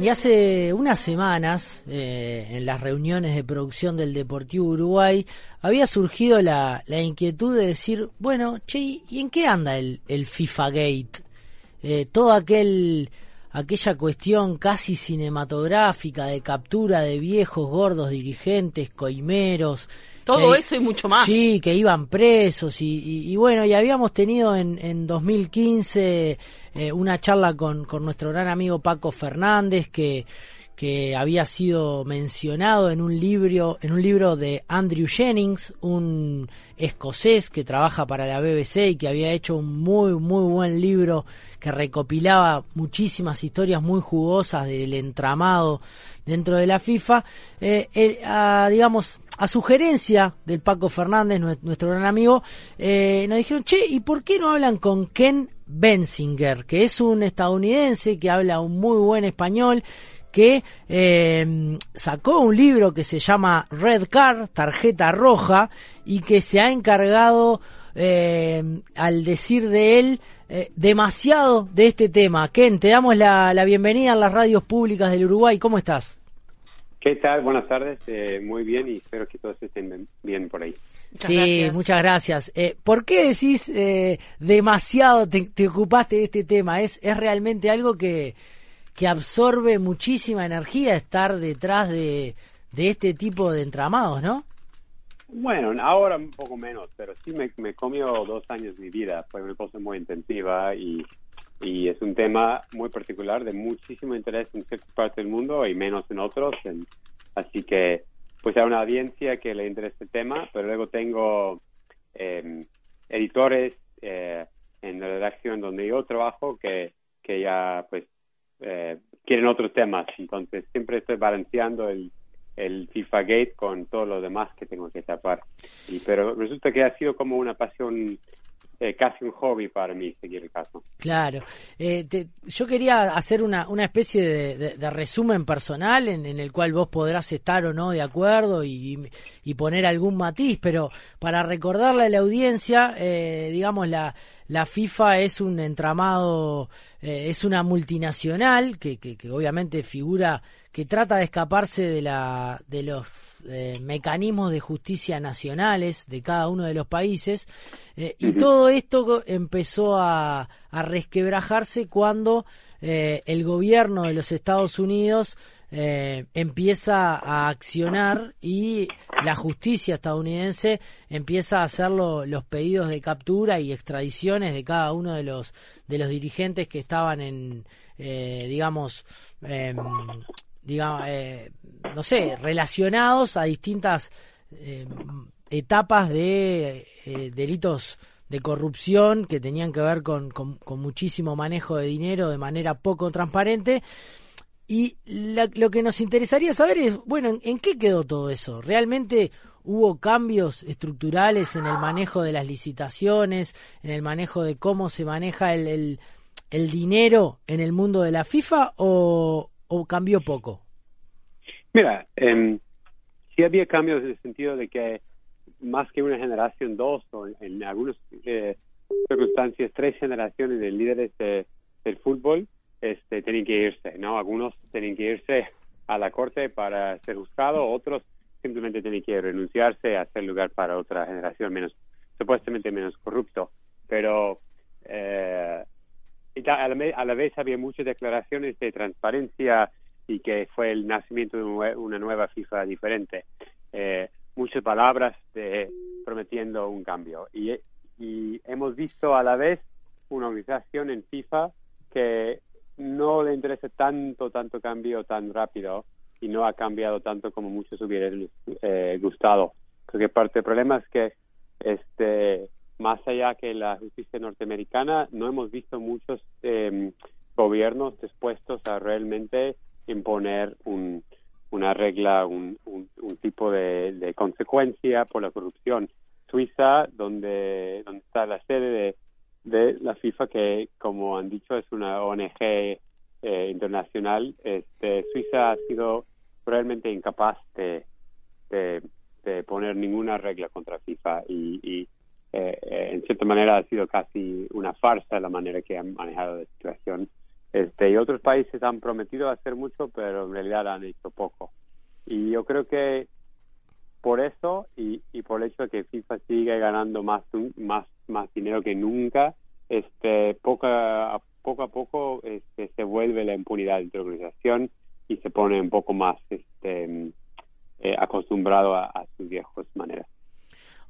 Y hace unas semanas, eh, en las reuniones de producción del Deportivo Uruguay, había surgido la, inquietud de decir, bueno, che, ¿y en qué anda el, el FIFA Gate? Eh, todo aquel aquella cuestión casi cinematográfica de captura de viejos gordos dirigentes, coimeros. Todo eso y mucho más. Sí, que iban presos y, y, bueno, y habíamos tenido en, en 2015 eh, una charla con, con nuestro gran amigo Paco Fernández que que había sido mencionado en un libro en un libro de Andrew Jennings, un escocés que trabaja para la BBC y que había hecho un muy muy buen libro que recopilaba muchísimas historias muy jugosas del entramado dentro de la FIFA, eh, a, digamos a sugerencia del Paco Fernández, nuestro gran amigo, eh, nos dijeron, che, ¿y por qué no hablan con Ken Bensinger, que es un estadounidense que habla un muy buen español que eh, sacó un libro que se llama Red Card, tarjeta roja, y que se ha encargado, eh, al decir de él, eh, demasiado de este tema. Ken, te damos la, la, bienvenida a las radios públicas del Uruguay. ¿Cómo estás? ¿Qué tal? Buenas tardes. muy bien y espero que todos estén bien por ahí. Muchas sí, gracias. muchas gracias. ¿Por qué decís demasiado te, te, ocupaste de este tema? ¿Es, es realmente algo que, que absorbe muchísima energía estar detrás de, de este tipo de entramados, ¿no? Bueno, ahora un poco menos, pero sí me, me comió dos años de mi vida. Fue una cosa muy intensiva y, y es un tema muy particular de muchísimo interés en ciertas partes del mundo y menos en otros. En, así que, pues hay una audiencia que le interesa este tema, pero luego tengo eh, editores eh, en la redacción donde yo trabajo que, que ya, pues, eh, quieren otros temas. Entonces siempre estoy balanceando el, el FIFA Gate con todo lo demás que tengo que tapar. Y, pero resulta que ha sido como una pasión eh, casi un hobby para mí seguir el caso. Claro. Eh, te, yo quería hacer una, una especie de, de, de resumen personal en, en, el cual vos podrás estar o no de acuerdo y, y poner algún matiz, pero para recordarle a la audiencia, eh, digamos, la, la FIFA es un entramado, eh, es una multinacional que, que, que obviamente figura que trata de escaparse de, la, de los eh, mecanismos de justicia nacionales de cada uno de los países eh, y todo esto empezó a, a resquebrajarse cuando eh, el gobierno de los Estados Unidos empieza a accionar y la justicia estadounidense empieza a hacer lo, los pedidos de captura y extradiciones de cada uno de los de los dirigentes que estaban en digamos eh, digamos eh, no sé relacionados a distintas eh, etapas de eh, delitos de corrupción que tenían que ver con, con, muchísimo manejo de dinero de manera poco transparente y lo que nos interesaría saber es, bueno, ¿en, ¿en, qué quedó todo eso? ¿Realmente hubo cambios estructurales en el manejo de las licitaciones, en el manejo de cómo se maneja el, el, el dinero en el mundo de la FIFA o, o cambió poco? Mira, eh, sí había cambios en el sentido de que más que una generación, dos, o en, algunas eh, circunstancias, tres generaciones de líderes de, del fútbol, este, tienen que irse, ¿no? Algunos tienen que irse a la corte para ser juzgados, otros simplemente tienen que renunciarse a hacer lugar para otra generación menos, supuestamente menos corrupto. Pero eh, la, a la vez había muchas declaraciones de transparencia y que fue el nacimiento de una nueva FIFA diferente. Eh, muchas palabras de prometiendo un cambio. Y, y hemos visto a la vez una organización en FIFA que no le interesa tanto, tanto cambio tan rápido y no ha cambiado tanto como muchos hubieran eh, gustado. Creo que parte del problema es que este más allá que la justicia norteamericana, no hemos visto muchos eh, gobiernos dispuestos a realmente imponer un, una regla, un, un, tipo de, de, consecuencia por la corrupción. Suiza, donde, donde está la sede de de la FIFA que como han dicho es una ONG eh, internacional este Suiza ha sido realmente incapaz de, de, de poner ninguna regla contra FIFA y, y eh, en cierta manera ha sido casi una farsa la manera que han manejado la situación Este, y otros países han prometido hacer mucho, pero en realidad han hecho poco. Y yo creo que por eso y, por el hecho de que FIFA sigue ganando más más más dinero que nunca, este poco a poco a poco este, se vuelve la impunidad de la organización y se pone un poco más este eh, acostumbrado a, a sus viejos maneras.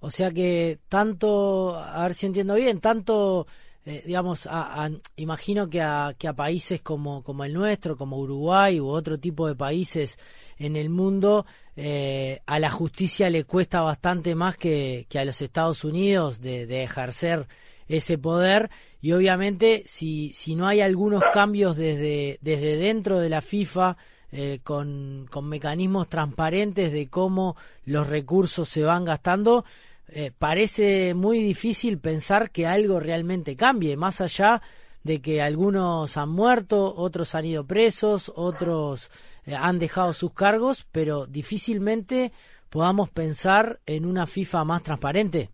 O sea que tanto, a ver si entiendo bien, tanto eh, digamos, a, imagino que a, que a países como, como el nuestro, como Uruguay u otro tipo de países en el mundo, eh, a la justicia le cuesta bastante más que, a los Estados Unidos de, de, ejercer ese poder. Y obviamente si, si no hay algunos cambios desde, desde dentro de la FIFA, eh, con, con mecanismos transparentes de cómo los recursos se van gastando, eh, parece muy difícil pensar que algo realmente cambie, más allá de que algunos han muerto, otros han ido presos, otros eh, han dejado sus cargos, pero difícilmente podamos pensar en una FIFA más transparente.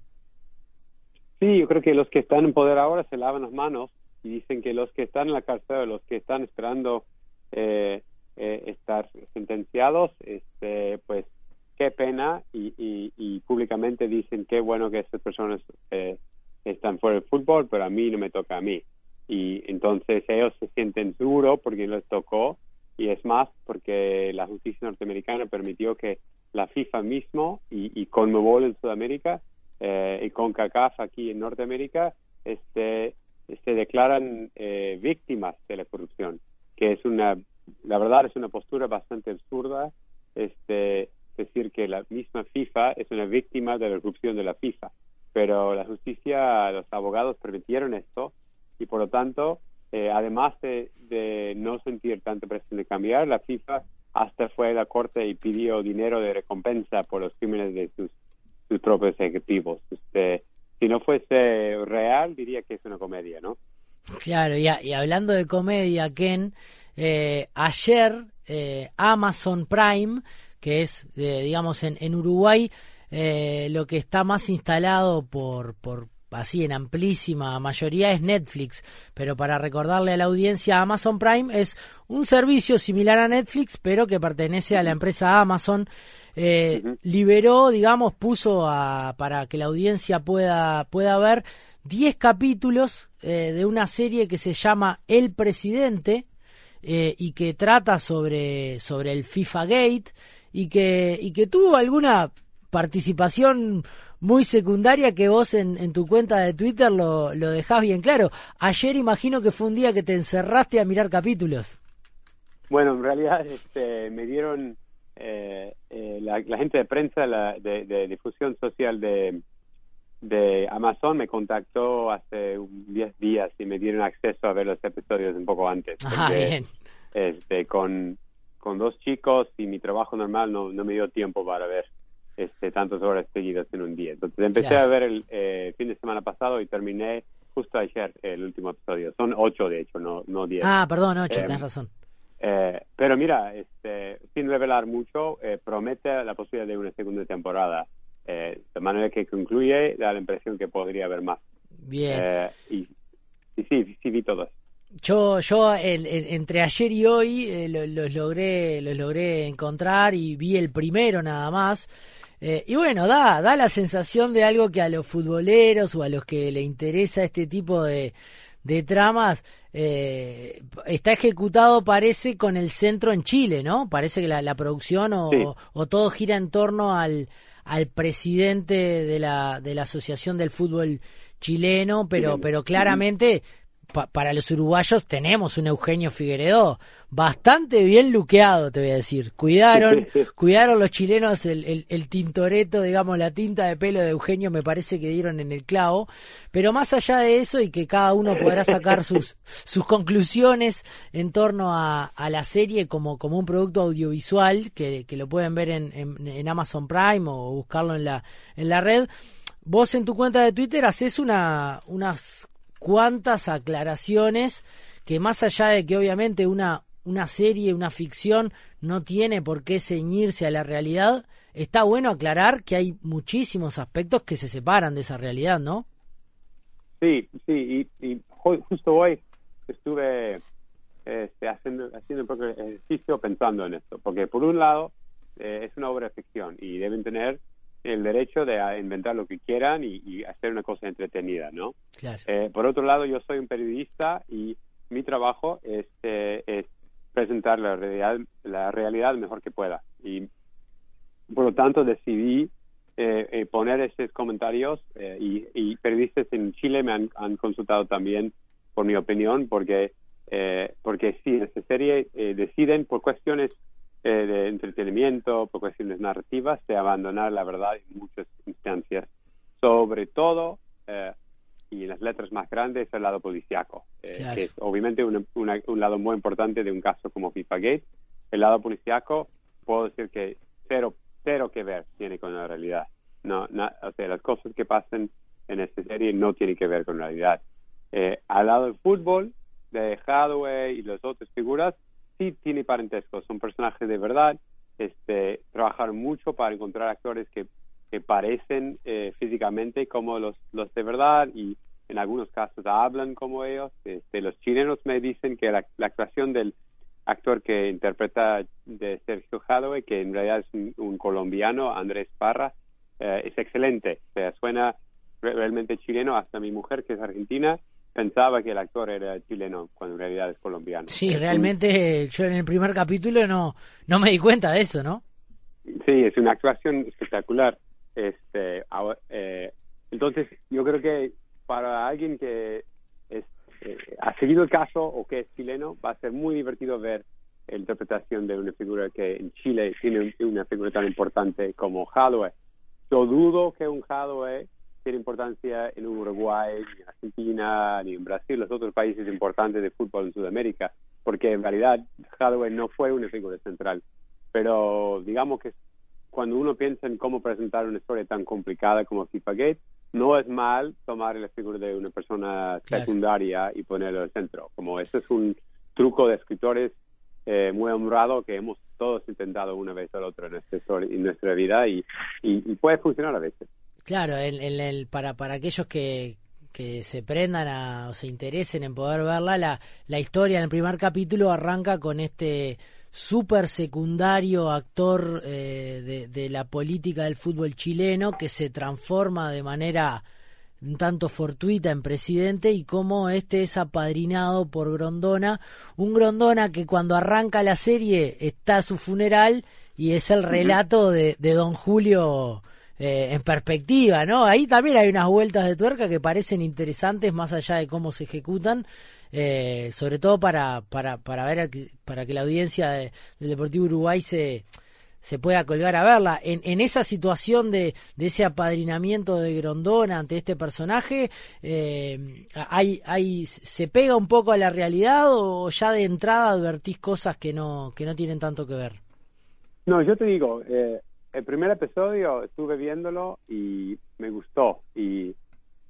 Sí, yo creo que los que están en poder ahora se lavan las manos y dicen que los que están en la cárcel, los que están esperando eh, estar sentenciados, este, pues qué pena y, y, públicamente dicen qué bueno que esas personas eh, están fuera del fútbol, pero a mí no me toca a mí. Y entonces ellos se sienten seguros porque les tocó y es más porque la justicia norteamericana permitió que la FIFA mismo y, y Conmebol en Sudamérica eh, y con CACAF aquí en Norteamérica este, se declaran eh, víctimas de la corrupción, que es una, la verdad es una postura bastante absurda este decir que la misma FIFA es una víctima de la corrupción de la FIFA. Pero la justicia, los abogados permitieron esto y por lo tanto, eh, además de, no sentir tanta presión de cambiar, la FIFA hasta fue a la corte y pidió dinero de recompensa por los crímenes de sus, sus propios ejecutivos. Este, si no fuese real, diría que es una comedia, ¿no? Claro, y, y hablando de comedia, Ken, eh, ayer eh, Amazon Prime que es, digamos, en, en Uruguay eh, lo que está más instalado por, por, así en amplísima mayoría es Netflix, pero para recordarle a la audiencia, Amazon Prime es un servicio similar a Netflix, pero que pertenece a la empresa Amazon. Eh, liberó, digamos, puso a, para que la audiencia pueda, pueda ver 10 capítulos eh, de una serie que se llama El Presidente y que trata sobre, sobre el FIFA Gate y que, y que tuvo alguna participación muy secundaria que vos en, en tu cuenta de Twitter lo, lo dejás bien claro. Ayer imagino que fue un día que te encerraste a mirar capítulos. Bueno, en realidad este, me dieron eh, eh, la, gente de prensa la, de, difusión social de, de Amazon me contactó hace 10 días y me dieron acceso a ver los episodios un poco antes. Ah, bien. Este, con, con dos chicos y mi trabajo normal no, no me dio tiempo para ver este, tantas horas seguidas en un día. Entonces empecé a ver el eh, fin de semana pasado y terminé justo ayer el último episodio. Son ocho, de hecho, no, no diez. Ah, perdón, ocho, eh, tienes razón. Eh, pero mira, este, sin revelar mucho, eh, promete la posibilidad de una segunda temporada. de manera que concluye, da la impresión que podría haber más. Bien. y, y sí, sí vi todo yo, yo entre ayer y hoy eh, los logré, los logré encontrar y vi el primero nada más. Eh, y bueno, da, da la sensación de algo que a los futboleros o a los que le interesa este tipo de, de tramas eh, está ejecutado, parece, con el centro en Chile, ¿no? Parece que la, la producción o, o, todo gira en torno al, al presidente de la, de la Asociación del Fútbol Chileno, pero, pero claramente para los uruguayos tenemos un Eugenio Figueredo bastante bien luqueado, te voy a decir. Cuidaron, cuidaron los chilenos el, el, tintoreto, digamos, la tinta de pelo de Eugenio me parece que dieron en el clavo. Pero más allá de eso y que cada uno podrá sacar sus, sus conclusiones en torno a, a la serie como, como un producto audiovisual que, que lo pueden ver en, en, en Amazon Prime o buscarlo en la, en la red. Vos en tu cuenta de Twitter haces una, unas cuántas aclaraciones que más allá de que obviamente una, una serie, una ficción no tiene por qué ceñirse a la realidad, está bueno aclarar que hay muchísimos aspectos que se separan de esa realidad, ¿no? Sí, sí, y, justo hoy estuve este, haciendo, haciendo un poco ejercicio pensando en esto, porque por un lado eh, es una obra de ficción y deben tener el derecho de inventar lo que quieran y, hacer una cosa entretenida, ¿no? Eh, por otro lado, yo soy un periodista y mi trabajo es, es presentar la realidad, la realidad mejor que pueda. Y por lo tanto decidí eh, poner esos comentarios y, y, periodistas en Chile me han, han, consultado también por mi opinión porque eh, porque sí, en esta serie eh, deciden por cuestiones eh, de entretenimiento, por cuestiones narrativas, de abandonar la verdad en muchas instancias, sobre todo, y en las letras más grandes, el lado policiaco, que es obviamente un lado muy importante de un caso como FIFA Gate. El lado policiaco, puedo decir que cero, cero que ver tiene con la realidad. No, o sea, las cosas que pasan en esta serie no tienen que ver con la realidad. al lado del fútbol, de Hathaway y las otras figuras sí tiene parentesco, son personajes de verdad, este, trabajaron mucho para encontrar actores que, que parecen eh, físicamente como los, los de verdad y en algunos casos hablan como ellos. Este, los chilenos me dicen que la, actuación del actor que interpreta de Sergio Hathaway, que en realidad es un, colombiano, Andrés Parra, eh, es excelente. O suena realmente chileno, hasta mi mujer, que es argentina, pensaba que el actor era chileno cuando en realidad es colombiano. Sí, realmente yo en el primer capítulo no no me di cuenta de eso, ¿no? Sí, es una actuación espectacular. Este, eh, entonces yo creo que para alguien que es, eh, ha seguido el caso o que es chileno va a ser muy divertido ver la interpretación de una figura que en Chile tiene una figura tan importante como Holloway. Yo dudo que un Holloway tiene importancia en Uruguay, ni en Argentina, ni en Brasil, los otros países importantes de fútbol en Sudamérica, porque en realidad Hathaway no fue una figura central. Pero digamos que cuando uno piensa en cómo presentar una historia tan complicada como FIFA Gate, no es mal tomar la figura de una persona secundaria y ponerlo al centro. Como ese es un truco de escritores eh, muy honrado que hemos todos intentado una vez o la otra en, este, en nuestra vida y, y puede funcionar a veces. Claro, el, el, para, para aquellos que, que se prendan o se interesen en poder verla, la, la historia en el primer capítulo arranca con este súper secundario actor eh, de, de, la política del fútbol chileno que se transforma de manera un tanto fortuita en presidente y cómo este es apadrinado por Grondona, un Grondona que cuando arranca la serie está a su funeral y es el relato de, de don Julio eh, en perspectiva, ¿no? Ahí también hay unas vueltas de tuerca que parecen interesantes más allá de cómo se ejecutan, eh, sobre todo para, para, para ver, para que la audiencia del Deportivo Uruguay se, se pueda colgar a verla. En, en esa situación de, de ese apadrinamiento de Grondona ante este personaje, eh, hay, hay, ¿se pega un poco a la realidad o ya de entrada advertís cosas que no, que no tienen tanto que ver? No, yo te digo, eh, el primer episodio estuve viéndolo y me gustó y,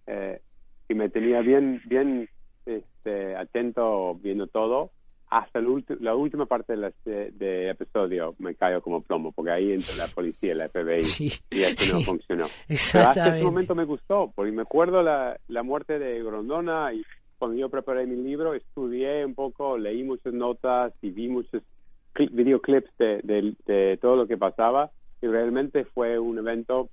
eh, y me tenía bien bien este, atento viendo todo. Hasta la última parte del de, episodio me cayó como plomo porque ahí entra la policía y la FBI y eso no funcionó. Pero hasta ese momento me gustó porque me acuerdo la, la muerte de Grondona y cuando yo preparé mi libro estudié un poco leí muchas notas y vi muchos videoclips de, de, de todo lo que pasaba y realmente fue un evento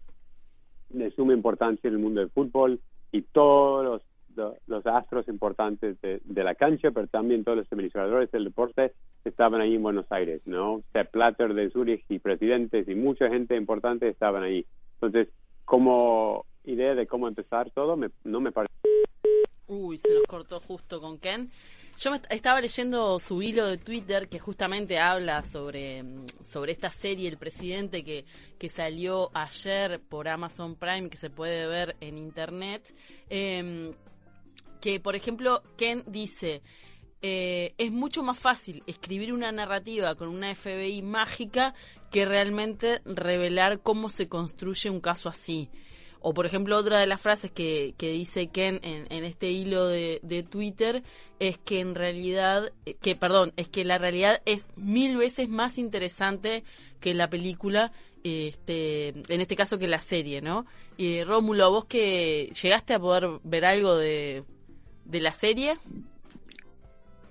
de suma importancia en el mundo del fútbol y todos los, los astros importantes de, la cancha, pero también todos los administradores del deporte estaban ahí en Buenos Aires, ¿no? Sepp Platter de Zurich y presidentes y mucha gente importante estaban ahí. Entonces, como idea de cómo empezar todo, no me parece. Uy, se nos cortó justo con Ken. Yo estaba leyendo su hilo de Twitter que justamente habla sobre, mm, sobre esta serie El Presidente que, que salió ayer por Amazon Prime, que se puede ver en internet. Em, que, por ejemplo, Ken dice, eh, es mucho más fácil escribir una narrativa con una FBI mágica que realmente revelar cómo se construye un caso así. O por ejemplo, otra de las frases que, que dice Ken en, en este hilo de, de, Twitter es que en realidad, eh, que perdón, es que la realidad es mil veces más interesante que la película, este, en este caso que la serie, ¿no? Y Rómulo, vos que llegaste a poder ver algo de, de la serie.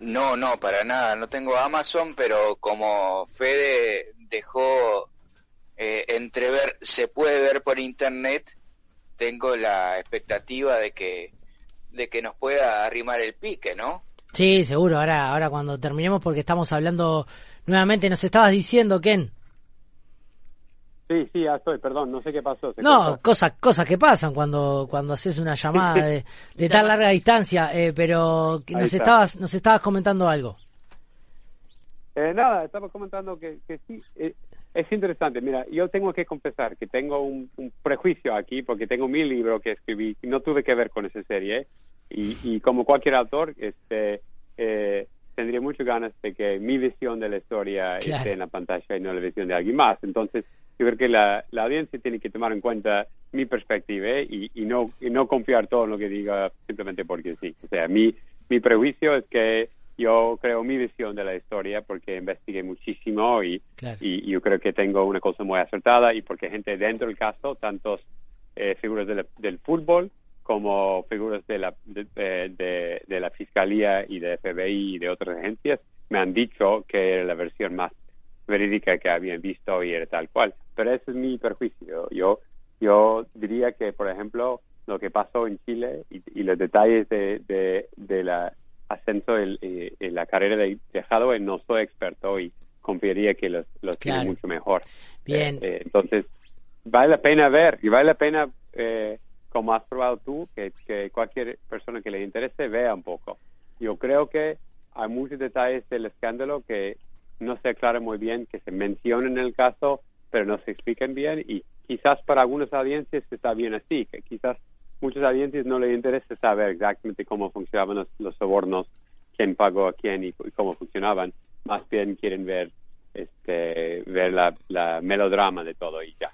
No, no, para nada. No tengo Amazon, pero como Fede dejó eh, entrever, se puede ver por internet, tengo la expectativa de que de que nos pueda arrimar el pique, ¿no? Sí, seguro. Ahora, ahora cuando terminemos, porque estamos hablando nuevamente, nos estabas diciendo, Ken. Sí, sí, ya estoy, perdón, no sé qué pasó. no, cosas cosas que pasan cuando cuando haces una llamada de, de tan larga distancia, eh, pero nos estabas nos estabas comentando algo. Eh, nada, estaba comentando que, que sí, eh, es interesante. Mira, yo tengo que confesar que tengo un, prejuicio aquí porque tengo mi libro que escribí y no tuve que ver con esa serie. Y, y como cualquier autor, este, eh, tendría muchas ganas de que mi visión de la historia esté en la pantalla y no la visión de alguien más. Entonces, yo creo que la, la audiencia tiene que tomar en cuenta mi perspectiva ¿eh? y, y, no, y no confiar todo en lo que diga simplemente porque sí. O sea, mi, mi prejuicio es que yo creo mi visión de la historia porque investigué muchísimo y, y, yo creo que tengo una cosa muy acertada y porque gente dentro del caso, tantos eh, figuras del fútbol como figuras de la, de, de, la Fiscalía y de FBI y de otras agencias, me han dicho que era la versión más verídica que habían visto y era tal cual. Pero ese es mi perjuicio. Yo, yo diría que, por ejemplo, lo que pasó en Chile y, los detalles de, de, de la ascenso en, la carrera de, de no soy experto y confiaría que los, los tiene mucho mejor. Bien. Eh, eh, entonces, vale la pena ver y vale la pena, eh, como has probado tú, que, que cualquier persona que le interese vea un poco. Yo creo que hay muchos detalles del escándalo que no se aclara muy bien, que se mencionan en el caso, pero no se explican bien y quizás para algunas audiencias está bien así, que quizás muchos audiencias no les interesa saber exactamente cómo funcionaban los, sobornos, quién pagó a quién y, cómo funcionaban, más bien quieren ver este ver la, melodrama de todo y ya.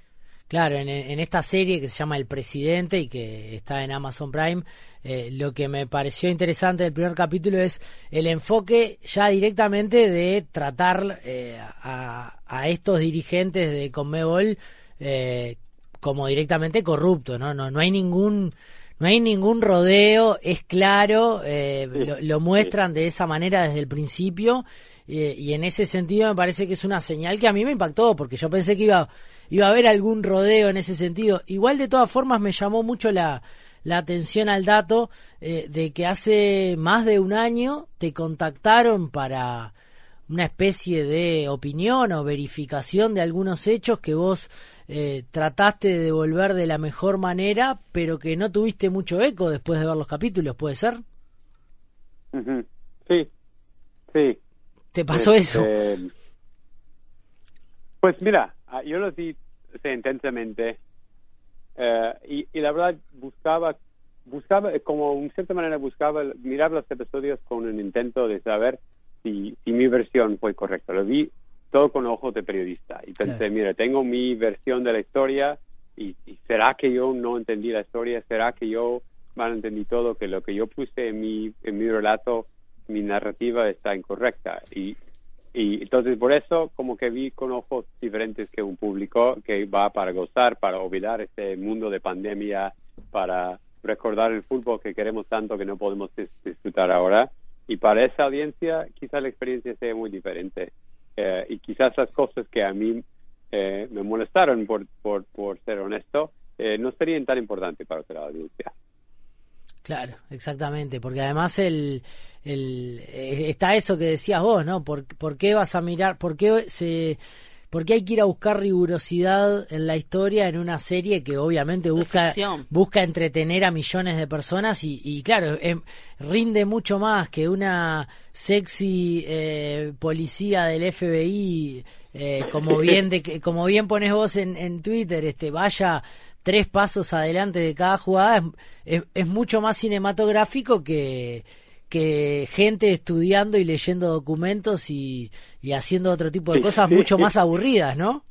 Claro, en, esta serie que se llama El Presidente y que está en Amazon Prime, eh, lo que me pareció interesante del primer capítulo es el enfoque ya directamente de tratar eh, a, estos dirigentes de Conmebol eh, como directamente corruptos, ¿no? No, no hay ningún no hay ningún rodeo, es claro, lo, muestran de esa manera desde el principio y en ese sentido me parece que es una señal que a mí me impactó porque yo pensé que iba iba a haber algún rodeo en ese sentido. Igual de todas formas me llamó mucho la, la atención al dato eh, de que hace más de un año te contactaron para una especie de opinión o verificación de algunos hechos que vos eh, trataste de devolver de la mejor manera, pero que no tuviste mucho eco después de ver los capítulos, ¿puede ser? Sí, sí. ¿Te pasó eso? Este, pues mira, Ah, yo lo vi intensamente eh, y, y, la verdad buscaba, buscaba, como en cierta manera buscaba mirar los episodios con un intento de saber si, si mi versión fue correcta. Lo vi todo con ojos de periodista y pensé, mira, tengo mi versión de la historia y, será que yo no entendí la historia, será que yo mal entendí todo, que lo que yo puse en mi, en mi relato, mi narrativa está incorrecta. Y y entonces por eso como que vi con ojos diferentes que un público que va para gozar, para olvidar este mundo de pandemia, para recordar el fútbol que queremos tanto que no podemos disfrutar ahora. Y para esa audiencia quizás la experiencia sea muy diferente. Eh, y quizás las cosas que a mí eh, me molestaron, por, por, por ser honesto, eh, no serían tan importantes para otra audiencia. Claro, exactamente, porque además el, el, eh, está eso que decías vos, ¿no? ¿Por, ¿Por, qué vas a mirar, por qué, se, por qué hay que ir a buscar rigurosidad en la historia en una serie que obviamente busca, busca entretener a millones de personas y, y claro, em, rinde mucho más que una sexy eh, policía del FBI, eh, como bien de, como bien pones vos en, en Twitter, este vaya tres pasos adelante de cada jugada es, es, mucho más cinematográfico que, que gente estudiando y leyendo documentos y, y haciendo otro tipo de cosas mucho más aburridas, ¿no?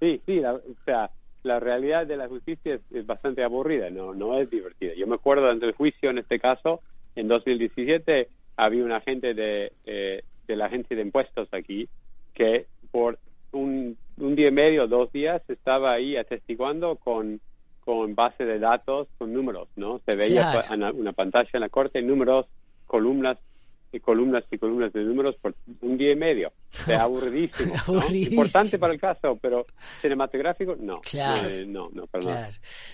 Sí, sí, la, o sea, la realidad de la justicia es, bastante aburrida, no no es divertida. Yo me acuerdo ante el juicio, en este caso, en 2017, había un agente de, eh, de la agencia de impuestos aquí que por un, un día y medio, dos días, estaba ahí atestiguando con, con base de datos, con números, ¿no? Se veía en una pantalla en la corte, números, columnas columnas y columnas de números por un día y medio. Es aburridísimo. Importante para el caso, pero cinematográfico, no. Claro. Eh, no, no, para nada.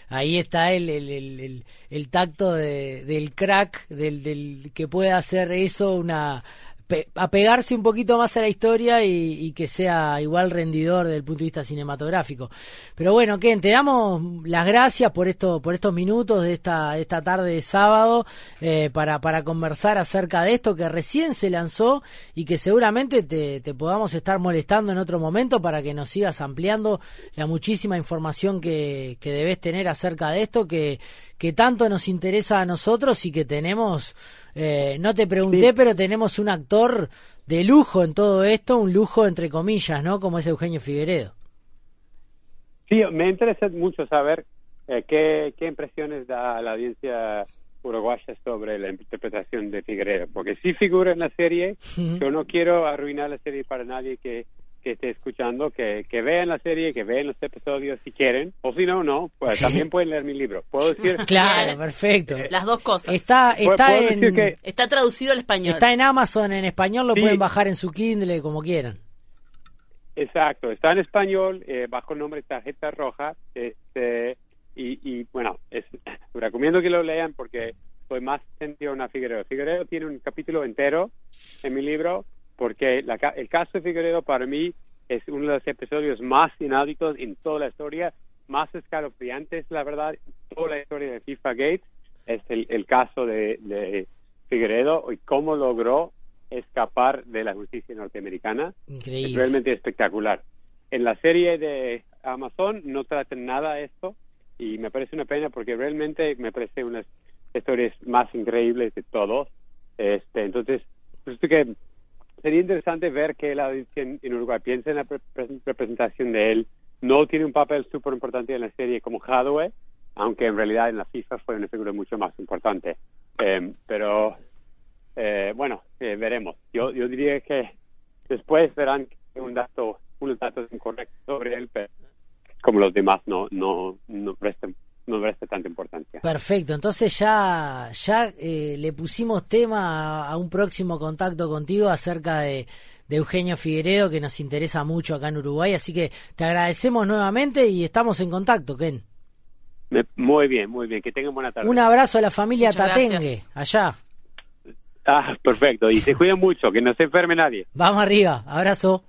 Ahí está el, el, el, el tacto de, del crack, del, del que puede hacer eso una apegarse un poquito más a la historia y, que sea igual rendidor desde el punto de vista cinematográfico. Pero bueno, Ken, te damos las gracias por esto, por estos minutos de esta, esta tarde de sábado eh, para, para conversar acerca de esto que recién se lanzó y que seguramente te, te, podamos estar molestando en otro momento para que nos sigas ampliando la muchísima información que, que debes tener acerca de esto que, que tanto nos interesa a nosotros y que tenemos eh, no te pregunté, pero tenemos un actor de lujo en todo esto, un lujo entre comillas, ¿no? Como es Eugenio Figueredo. Sí, me interesa mucho saber eh, qué, qué impresiones da la audiencia uruguaya sobre la interpretación de Figueredo, porque sí figura en la serie, yo no quiero arruinar la serie para nadie que que esté escuchando, que, que vean la serie, que vean los episodios si quieren, o si no, no, pues también pueden leer mi libro. ¿Puedo decir? Claro, perfecto. Eh, Las dos cosas. Está, está, en, está traducido al español. Está en Amazon en español, lo pueden bajar en su Kindle, como quieran. Exacto, está en español, eh, bajo el nombre Tarjeta Roja, este, y, y bueno, es, recomiendo que lo lean porque soy más sentido a Figueredo. Figueredo tiene un capítulo entero en mi libro porque el caso de Figueredo para mí es uno de los episodios más inéditos en toda la historia, más escalofriantes, la verdad, en toda la historia de FIFA Gates, es el, caso de, Figueredo y cómo logró escapar de la justicia norteamericana. Increíble. Es realmente espectacular. En la serie de Amazon no tratan nada de esto y me parece una pena porque realmente me parece una de las historias más increíbles de todos. Este, entonces, que sería interesante ver que la audiencia en, Uruguay piensa en la representación de él. No tiene un papel súper importante en la serie como Hadwe, aunque en realidad en la FIFA fue una figura mucho más importante. Em, pero eh, bueno, eh, veremos. Yo, yo diría que después verán un dato, unos datos incorrectos sobre él, pero como los demás no, no, no prestan no presta tanta importancia. Perfecto, entonces ya, ya eh, le pusimos tema a, un próximo contacto contigo acerca de, Eugenio Figueredo, que nos interesa mucho acá en Uruguay, así que te agradecemos nuevamente y estamos en contacto, Ken. muy bien, muy bien, que tengan buena tarde. Un abrazo a la familia Tatengue, allá. Ah, perfecto, y se cuiden mucho, que no se enferme nadie. Vamos arriba, abrazo.